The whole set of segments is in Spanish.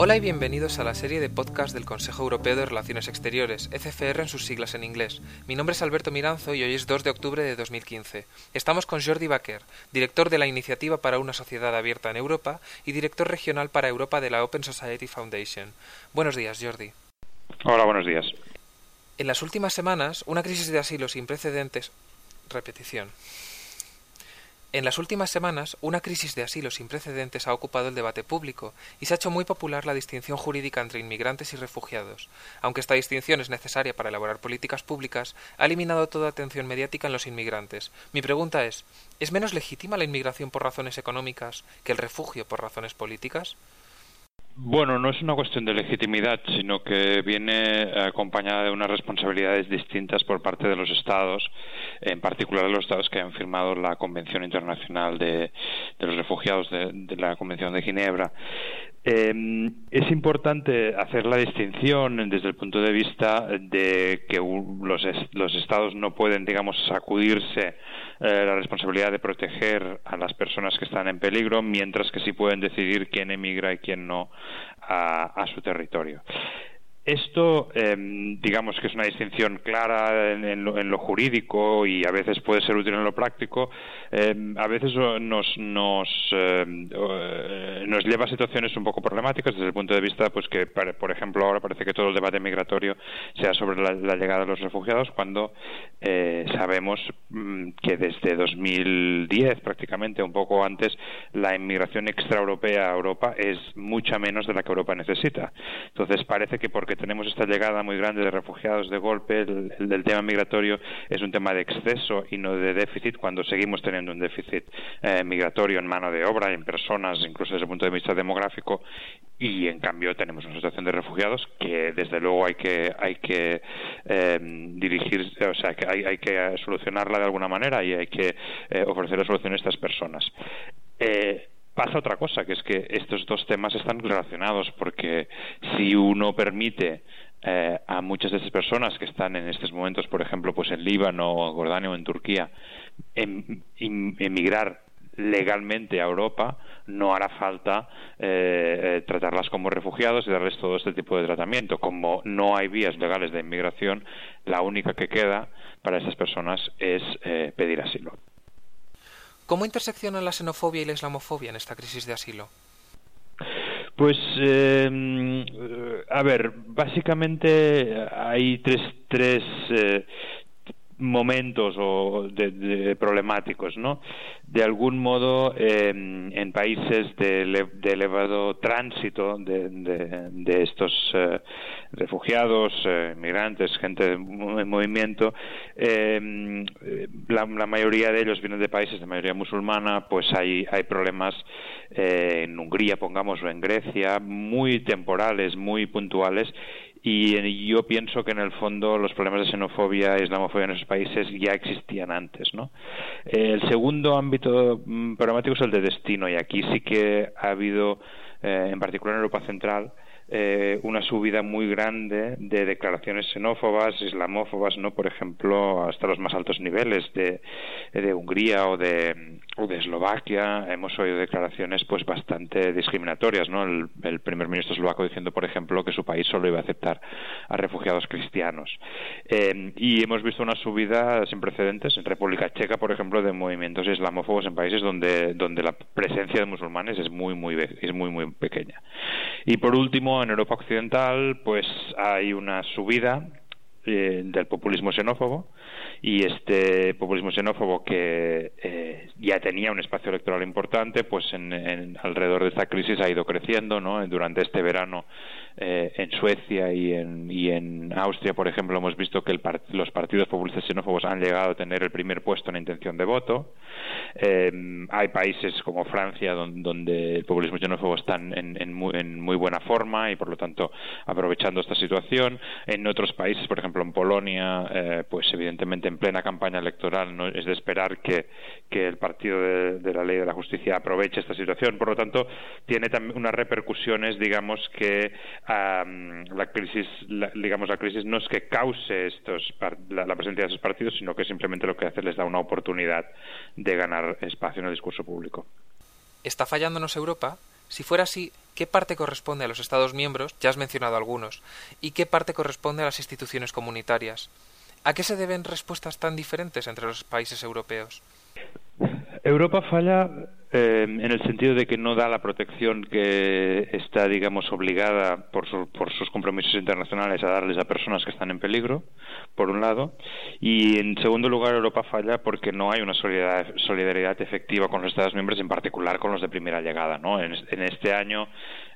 Hola y bienvenidos a la serie de podcast del Consejo Europeo de Relaciones Exteriores, ECFR en sus siglas en inglés. Mi nombre es Alberto Miranzo y hoy es 2 de octubre de 2015. Estamos con Jordi Baquer, director de la Iniciativa para una Sociedad Abierta en Europa y director regional para Europa de la Open Society Foundation. Buenos días, Jordi. Hola, buenos días. En las últimas semanas, una crisis de asilo sin precedentes. Repetición. En las últimas semanas, una crisis de asilo sin precedentes ha ocupado el debate público y se ha hecho muy popular la distinción jurídica entre inmigrantes y refugiados. Aunque esta distinción es necesaria para elaborar políticas públicas, ha eliminado toda atención mediática en los inmigrantes. Mi pregunta es ¿es menos legítima la inmigración por razones económicas que el refugio por razones políticas? Bueno, no es una cuestión de legitimidad, sino que viene acompañada de unas responsabilidades distintas por parte de los Estados, en particular de los Estados que han firmado la Convención Internacional de, los Refugiados de, la Convención de Ginebra. Eh, es importante hacer la distinción desde el punto de vista de que los, los Estados no pueden, digamos, sacudirse eh, la responsabilidad de proteger a las personas que están en peligro, mientras que sí pueden decidir quién emigra y quién no a su territorio. Esto, em, digamos que es una distinción clara en, lo, jurídico y a veces puede ser útil en lo práctico. Em, a veces nos, nos, em, eh, nos lleva a situaciones un poco problemáticas desde el punto de vista, pues que, por ejemplo, ahora parece que todo el debate migratorio sea sobre la, llegada de los refugiados, cuando eh, sabemos mm, que desde 2010, prácticamente un poco antes, la inmigración extraeuropea a Europa es mucha menos de la que Europa necesita. Entonces parece que porque tenemos esta llegada muy grande de refugiados de golpe, el, tema migratorio es un tema de exceso y no de déficit cuando seguimos teniendo un déficit eh, migratorio en mano de obra, en personas, incluso desde el punto de vista demográfico, y en cambio tenemos una situación de refugiados que desde luego hay que hay que eh, dirigir, o sea, que hay, que solucionarla de alguna manera y hay que eh, ofrecer soluciones a estas personas. Eh, pasa otra cosa, que es que estos dos temas están relacionados, porque si uno permite eh, a muchas de esas personas que están en estos momentos, por ejemplo, pues en Líbano, o Jordania o en Turquía, em, emigrar legalmente a Europa, no hará falta eh, eh, tratarlas como refugiados y darles todo este tipo de tratamiento. Como no hay vías legales de inmigración, la única que queda para esas personas es pedir asilo. ¿Cómo interseccionan la xenofobia y la islamofobia en esta crisis de asilo? Pues, eh, a ver, básicamente hay tres, tres eh, momentos o de, problemáticos, ¿no? De algún modo, em, en países de, elevado tránsito de, estos eh, refugiados, eh, migrantes, gente en movimiento, em, la, mayoría de ellos vienen de países de mayoría musulmana, pues hay, hay problemas eh, en Hungría, pongamos, o en Grecia, muy temporales, muy puntuales, y yo pienso que en el fondo los problemas de xenofobia e islamofobia en esos países ya existían antes. ¿no? El segundo ámbito mm, problemático es el de destino y aquí sí que ha habido, eh, en particular en Europa Central, eh, una subida muy grande de declaraciones xenófobas, islamófobas, ¿no? Por ejemplo, hasta los más altos niveles de, de Hungría o de, de Eslovaquia hemos oído declaraciones pues bastante discriminatorias, ¿no? El, primer ministro eslovaco diciendo, por ejemplo, que su país solo iba a aceptar a refugiados cristianos. Eh, y hemos visto una subida sin precedentes en República Checa, por ejemplo, de movimientos islamófobos en países donde, donde la presencia de musulmanes es muy, muy, es muy, muy pequeña. Y por último, en Europa Occidental, pues hay una subida eh, del populismo xenófobo y este populismo xenófobo que eh, ya tenía un espacio electoral importante, pues en, alrededor de esta crisis ha ido creciendo, ¿no? Durante este verano eh, en Suecia y en, en Austria, por ejemplo, hemos visto que los partidos populistas xenófobos han llegado a tener el primer puesto en intención de voto. Eh, hay países como Francia donde, el populismo xenófobo está en, muy, buena forma y, por lo tanto, aprovechando esta situación. En otros países, por ejemplo, en Polonia, eh, pues evidentemente en plena campaña electoral no es de esperar que, el partido de, la ley de la justicia aproveche esta situación. Por lo tanto, tiene también unas repercusiones, digamos, que la crisis, digamos, la crisis no es que cause estos, la, presencia de esos partidos, sino que simplemente lo que hace les da una oportunidad de ganar espacio en el discurso público. ¿Está fallándonos Europa? Si fuera así, ¿qué parte corresponde a los Estados miembros? Ya has mencionado algunos. ¿Y qué parte corresponde a las instituciones comunitarias? ¿A qué se deben respuestas tan diferentes entre los países europeos? Europa falla eh, en el sentido de que no da la protección que está, digamos, obligada por, por, sus compromisos internacionales a darles a personas que están en peligro, por un lado, y en segundo lugar Europa falla porque no hay una solidaridad, solidaridad efectiva con los Estados miembros, en particular con los de primera llegada. ¿no? En, este año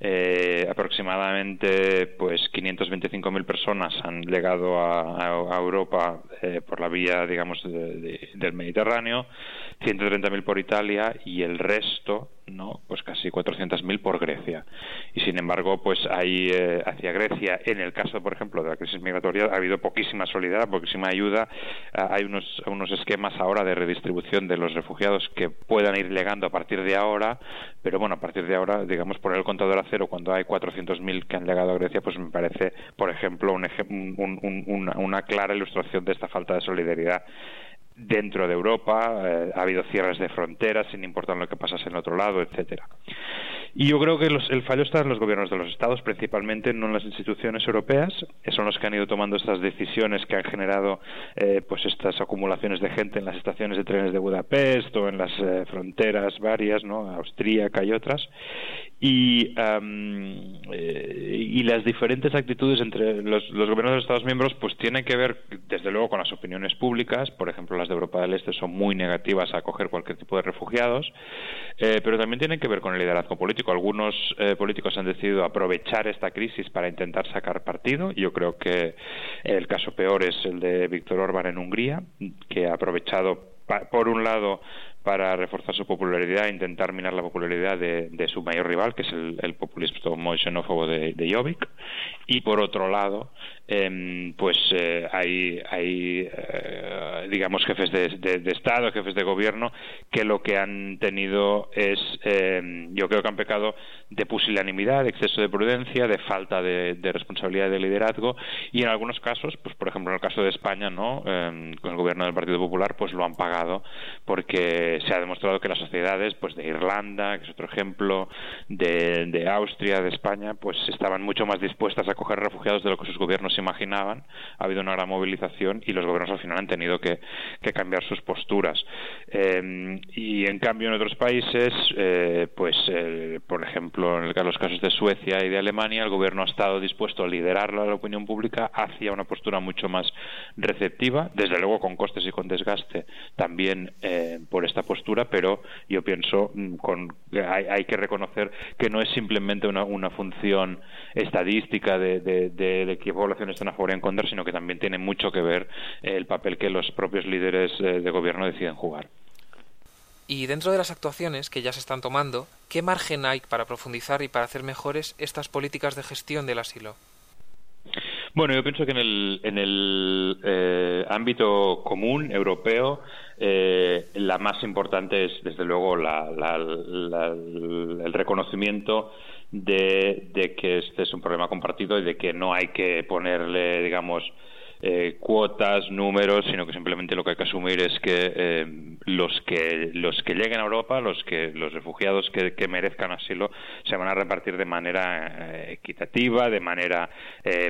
eh, aproximadamente pues 525.000 personas han llegado a, Europa eh, por la vía, digamos, del Mediterráneo, 130.000 por Italia y el resto, no, pues casi 400.000 por Grecia. Y sin embargo, pues hay eh, hacia Grecia, en el caso, por ejemplo, de la crisis migratoria, ha habido poquísima solidaridad, poquísima ayuda. Ah, hay unos, unos esquemas ahora de redistribución de los refugiados que puedan ir llegando a partir de ahora, pero bueno, a partir de ahora, digamos, por el contador a cero, cuando hay 400.000 que han llegado a Grecia, pues me parece, por ejemplo, una clara ilustración de esta falta de solidaridad dentro de Europa, eh, ha habido cierres de fronteras sin importar lo que pasase en otro lado, etcétera. Y yo creo que el fallo está en los gobiernos de los estados, principalmente, no en las instituciones europeas, que son los que han ido tomando estas decisiones que han generado eh, pues estas acumulaciones de gente en las estaciones de trenes de Budapest o en las eh, fronteras varias, ¿no? austríaca y otras. Y, y las diferentes actitudes entre los, los gobiernos de los Estados miembros pues tienen que ver, desde luego, con las opiniones públicas, por ejemplo, las de Europa del Este son muy negativas a acoger cualquier tipo de refugiados, eh, pero también tienen que ver con el liderazgo político. Algunos eh, políticos han decidido aprovechar esta crisis para intentar sacar partido. Yo creo que el caso peor es el de Víctor Orbán en Hungría, que ha aprovechado por un lado para reforzar su popularidad e intentar minar la popularidad de, su mayor rival, que es el, el populismo xenófobo de, de. Y por otro lado, em, pues eh, hay, hay eh, digamos, jefes de, de, Estado, jefes de gobierno, que lo que han tenido es, em, yo creo que han pecado de pusilanimidad, de exceso de prudencia, de falta de, responsabilidad y de liderazgo. Y en algunos casos, pues por ejemplo en el caso de España, ¿no? Em, con el gobierno del Partido Popular, pues lo han pagado porque se ha demostrado que las sociedades pues de Irlanda, que es otro ejemplo, de, Austria, de España, pues estaban mucho más dispuestas a acoger refugiados de lo que sus gobiernos imaginaban. Ha habido una gran movilización y los gobiernos al final han tenido que, cambiar sus posturas. Eh, y en cambio en otros países, eh, pues eh, por ejemplo en los casos de Suecia y de Alemania, el gobierno ha estado dispuesto a liderar la opinión pública hacia una postura mucho más receptiva, desde luego con costes y con desgaste también por esta postura, pero yo pienso mm, con, hay, hay que reconocer que no es simplemente una, función estadística de, de, de, qué población están a favor y en contra, sino que también tiene mucho que ver el papel que los propios líderes eh, de gobierno deciden jugar. Y dentro de las actuaciones que ya se están tomando, ¿qué margen hay para profundizar y para hacer mejores estas políticas de gestión del asilo? Bueno, yo pienso que en el, en el eh, ámbito común europeo eh, la más importante es, desde luego, el reconocimiento de, de, que este es un problema compartido y de que no hay que ponerle, digamos, eh, cuotas, números, sino que simplemente lo que hay que asumir es que eh, los que los que lleguen a Europa, los que los refugiados que, merezcan asilo, se van a repartir de manera eh, equitativa, de manera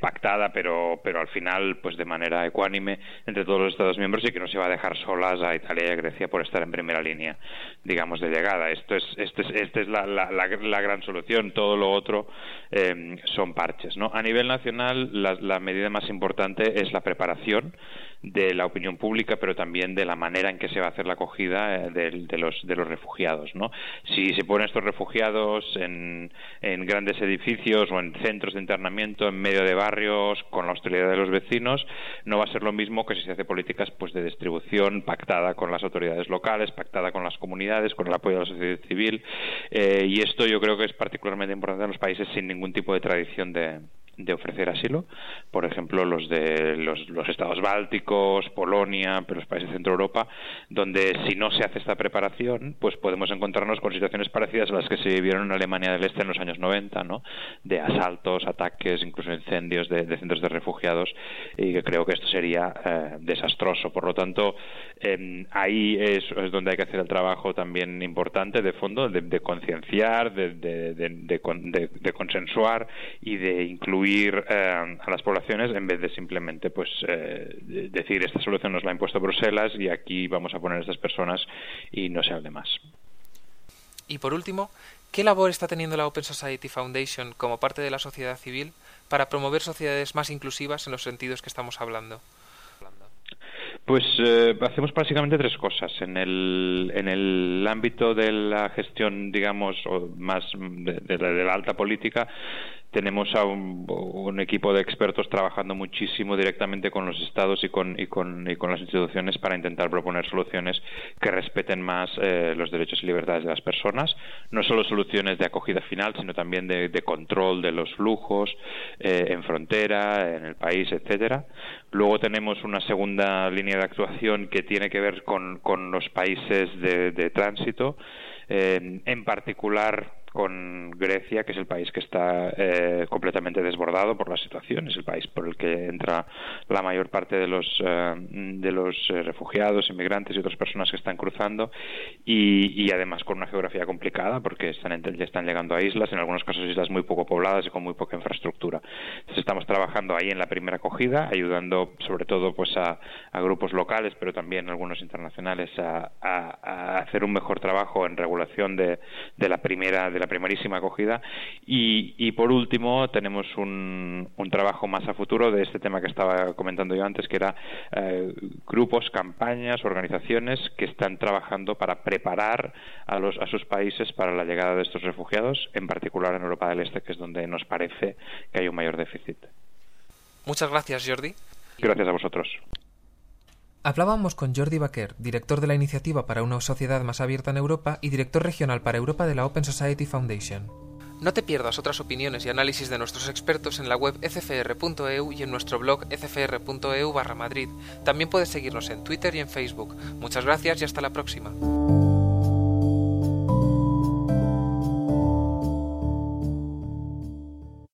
pactada, pero pero al final, pues de manera ecuánime entre todos los Estados miembros y que no se va a dejar solas a Italia y a Grecia por estar en primera línea, digamos, de llegada. Esto es esta es, este es la, la, la, gran solución. Todo lo otro son parches, ¿no? A nivel nacional, la, la medida más importante es la preparación de la opinión pública, pero también de la manera en que se va a hacer la acogida eh, de, los, de los refugiados. ¿no? Si se ponen estos refugiados en, en, grandes edificios o en centros de internamiento, en medio de barrios, con la hostilidad de los vecinos, no va a ser lo mismo que si se hace políticas pues, de distribución pactada con las autoridades locales, pactada con las comunidades, con el apoyo de la sociedad civil. Eh, y esto yo creo que es particularmente importante en los países sin ningún tipo de tradición de, de ofrecer asilo, por ejemplo los de los, estados bálticos, Polonia, pero los países de Centro Europa, donde si no se hace esta preparación, pues podemos encontrarnos con situaciones parecidas a las que se vivieron en Alemania del Este en los años 90, ¿no? De asaltos, ataques, incluso incendios de, centros de refugiados, y que creo que esto sería eh, desastroso. Por lo tanto, em, ahí es, donde hay que hacer el trabajo también importante de fondo, de, concienciar, de, de consensuar y de incluir eh, a las poblaciones en vez de simplemente pues eh, decir esta solución nos la ha impuesto Bruselas y aquí vamos a poner a estas personas y no se hable más. Y por último, ¿qué labor está teniendo la Open Society Foundation como parte de la sociedad civil para promover sociedades más inclusivas en los sentidos que estamos hablando? Pues eh, hacemos básicamente tres cosas. En el, en el ámbito de la gestión, digamos, o más de, la alta política, tenemos a un, equipo de expertos trabajando muchísimo directamente con los estados y con, y con, y con las instituciones para intentar proponer soluciones que respeten más eh, los derechos y libertades de las personas. No solo soluciones de acogida final, sino también de, control de los flujos eh, en frontera, en el país, etcétera. Luego tenemos una segunda línea de actuación que tiene que ver con, con los países de, tránsito, eh, en particular con Grecia, que es el país que está eh, completamente desbordado por la situación, es el país por el que entra la mayor parte de los, eh, de los eh, refugiados, inmigrantes y otras personas que están cruzando, y, además con una geografía complicada, porque están, están llegando a islas, en algunos casos islas muy poco pobladas y con muy poca infraestructura. Entonces estamos trabajando ahí en la primera acogida, ayudando sobre todo pues a, grupos locales, pero también algunos internacionales a, hacer un mejor trabajo en regulación de, de la primera de la primerísima acogida. Y, por último, tenemos un, trabajo más a futuro de este tema que estaba comentando yo antes, que era eh, grupos, campañas, organizaciones que están trabajando para preparar a, los, a sus países para la llegada de estos refugiados, en particular en Europa del Este, que es donde nos parece que hay un mayor déficit. Muchas gracias, Jordi. Gracias a vosotros. Hablábamos con Jordi Baquer, director de la Iniciativa para una Sociedad Más Abierta en Europa y director regional para Europa de la Open Society Foundation. No te pierdas otras opiniones y análisis de nuestros expertos en la web cfr.eu y en nuestro blog cfr.eu barra Madrid. También puedes seguirnos en Twitter y en Facebook. Muchas gracias y hasta la próxima.